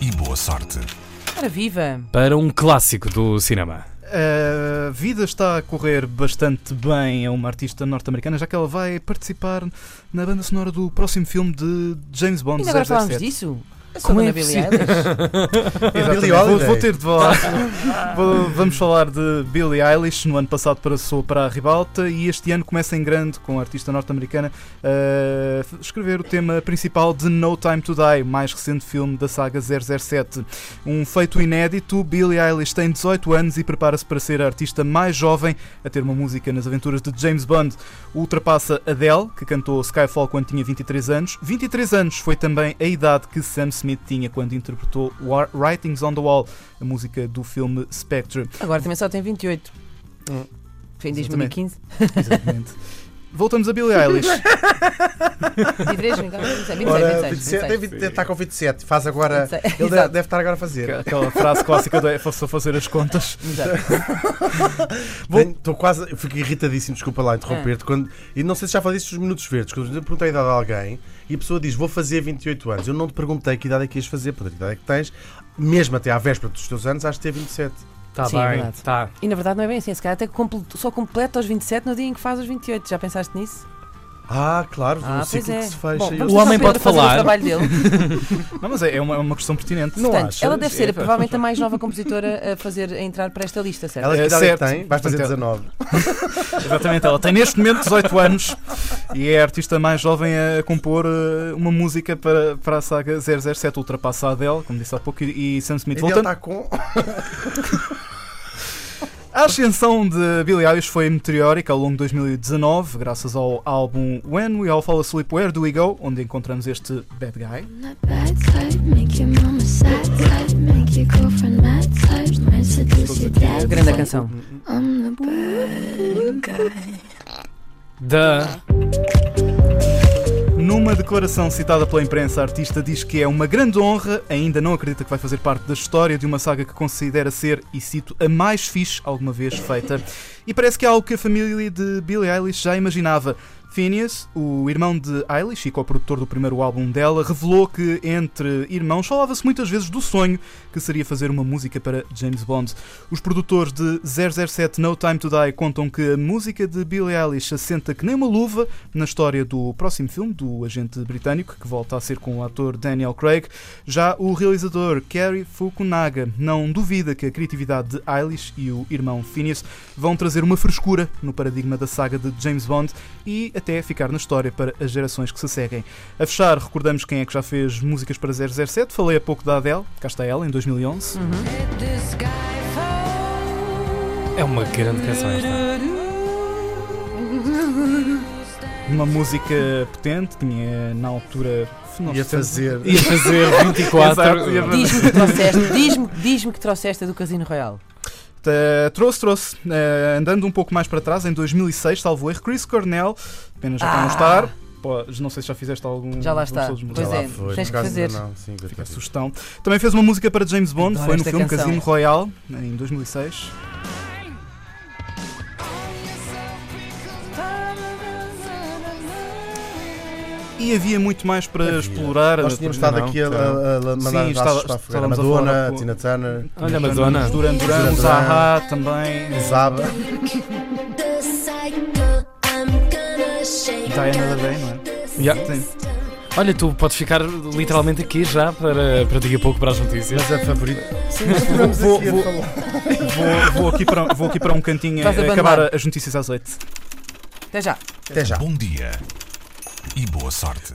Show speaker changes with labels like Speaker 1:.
Speaker 1: e boa sorte.
Speaker 2: Ora viva!
Speaker 3: Para um clássico do cinema.
Speaker 4: A vida está a correr bastante bem a uma artista norte-americana, já que ela vai participar na banda sonora do próximo filme de James Bond
Speaker 2: Ainda agora falámos
Speaker 4: 007.
Speaker 2: disso? Eu sou
Speaker 3: Como é
Speaker 2: Billie? Eilish.
Speaker 4: Vou, vou ter de falar. Vou- Vamos falar de Billie Eilish. No ano passado passou para a ribalta e este ano começa em grande com a artista norte-americana a escrever o tema principal de No Time to Die, mais recente filme da saga 007. Um feito inédito, Billie Eilish tem 18 anos e prepara-se para ser a artista mais jovem a ter uma música nas aventuras de James Bond. Ultrapassa Adele, que cantou Skyfall quando tinha 23 anos. 23 anos foi também a idade que Sam Smith tinha quando interpretou War- Writings on the Wall, a música do filme Spectre.
Speaker 2: Agora também só tem 28.
Speaker 5: Hum.
Speaker 2: Foi em
Speaker 4: Exatamente.
Speaker 2: 2015.
Speaker 4: Exatamente. Voltamos a Billie Eilish.
Speaker 2: 23, 26,
Speaker 5: Ora,
Speaker 2: 26,
Speaker 5: 27,
Speaker 2: 26.
Speaker 5: deve está com 27, faz agora.
Speaker 2: 26.
Speaker 5: Ele deve,
Speaker 2: Exato.
Speaker 5: deve estar agora a fazer.
Speaker 4: Aquela frase clássica de "É só fazer as contas.
Speaker 5: Estou quase. eu Fico irritadíssimo, desculpa lá interromper-te. Quando, e não sei se já falei disto dos minutos verdes. Quando eu perguntei a idade a alguém e a pessoa diz vou fazer 28 anos, eu não te perguntei que idade é que ias fazer, portanto, que idade é que tens, mesmo até à véspera dos teus anos, acho que ter 27.
Speaker 3: Está
Speaker 2: Sim, é
Speaker 3: bem,
Speaker 2: verdade.
Speaker 3: está.
Speaker 2: E na verdade não é bem assim. Se calhar até comple- só completa aos 27 no dia em que faz os 28. Já pensaste nisso?
Speaker 5: Ah, claro,
Speaker 2: Ah,
Speaker 5: um ciclo
Speaker 2: é.
Speaker 5: que se fecha.
Speaker 2: Bom,
Speaker 5: e
Speaker 2: vamos
Speaker 3: O homem pode falar.
Speaker 2: O trabalho dele.
Speaker 4: Não, mas é é uma, é uma questão pertinente.
Speaker 5: Não
Speaker 2: Portanto,
Speaker 5: achas?
Speaker 2: ela deve ser
Speaker 5: É,
Speaker 2: provavelmente a mais nova compositora a fazer a entrar para esta lista, certo?
Speaker 5: Ela que
Speaker 4: É,
Speaker 5: idade é que
Speaker 4: certo.
Speaker 5: tem? Vais fazer
Speaker 4: Portanto,
Speaker 5: 19.
Speaker 4: Exatamente, ela tem neste momento 18 anos e é a artista mais jovem a compor eh, uma música para, para a saga 007. Ultrapassa a Adele, como disse há pouco, e, e Sam Smith.
Speaker 5: E ele
Speaker 4: Voltando,
Speaker 5: está com.
Speaker 4: A ascensão de Billie Eilish foi meteórica ao longo de 2019, graças ao álbum When We All Fall Asleep, Where Do We Go?, onde encontramos este Bad Guy.
Speaker 6: That bad type, make your mama sad type, make your girlfriend mad type, might seduce your dad.
Speaker 2: Grande
Speaker 6: type.
Speaker 2: canção.
Speaker 6: I'm the bad guy.
Speaker 3: Da.
Speaker 4: Numa declaração citada pela imprensa, a artista diz que é uma grande honra, ainda não acredita que vai fazer parte da história de uma saga que considera ser, e cito, a mais fixe alguma vez feita. E parece que é algo que a família de Billie Eilish já imaginava. Phineas, o irmão de Eilish e co-produtor do primeiro álbum dela, revelou que entre irmãos falava-se muitas vezes do sonho que seria fazer uma música para James Bond. Os produtores de 007 No Time to Die contam que a música de Billie Eilish assenta que nem uma luva na história do próximo filme do agente britânico, que volta a ser com o ator Daniel Craig. Já o realizador Kerry Fukunaga não duvida que a criatividade de Eilish e o irmão Phineas vão trazer uma frescura no paradigma da saga de James Bond e até ficar na história para as gerações que se seguem. A fechar, recordamos quem é que já fez músicas para 007. Falei há pouco da Adele, cá está ela, em 2011.
Speaker 2: Uhum.
Speaker 3: É uma grande canção esta.
Speaker 4: Uma música potente, tinha na altura.
Speaker 5: Ia fazer.
Speaker 3: Ia fazer 24.
Speaker 4: Exato, ia fazer-
Speaker 2: Diz-me que trouxeste, diz-me diz que trouxeste a do Casino Royal.
Speaker 4: Uh, trouxe, trouxe. Uh, andando um pouco mais para trás, em 2006, salvo erro, Chris Cornell, apenas já para
Speaker 2: Ah.
Speaker 4: não estar. Pô, não sei se já fizeste algum.
Speaker 2: Já lá está. Pois é,
Speaker 5: foi,
Speaker 2: tens que fazer.
Speaker 5: Não, sim,
Speaker 4: Fica a sugestão. Também fez uma música para James Bond,
Speaker 2: Adoro
Speaker 4: foi no filme
Speaker 2: canção.
Speaker 4: Casino Royale, em 2006. E havia muito mais para
Speaker 5: Havia.
Speaker 4: explorar.
Speaker 5: Nós tínhamos estado
Speaker 3: não,
Speaker 5: aqui a, a, a mandar
Speaker 4: Sim,
Speaker 5: para a Madonna, Tina Turner,
Speaker 3: Olha a Madonna.
Speaker 4: Duran Duran, Zaha também.
Speaker 5: Zaba.
Speaker 4: Another Day, não é?
Speaker 3: Yeah.
Speaker 4: Sim.
Speaker 3: Olha, tu podes ficar literalmente aqui já para, para daqui a pouco para as notícias.
Speaker 5: Mas a favorita.
Speaker 4: Vou, vou, vou, vou aqui para, vou aqui para um cantinho a acabar as notícias às 8.
Speaker 2: Até já.
Speaker 5: Até já.
Speaker 1: Bom dia e boa sorte.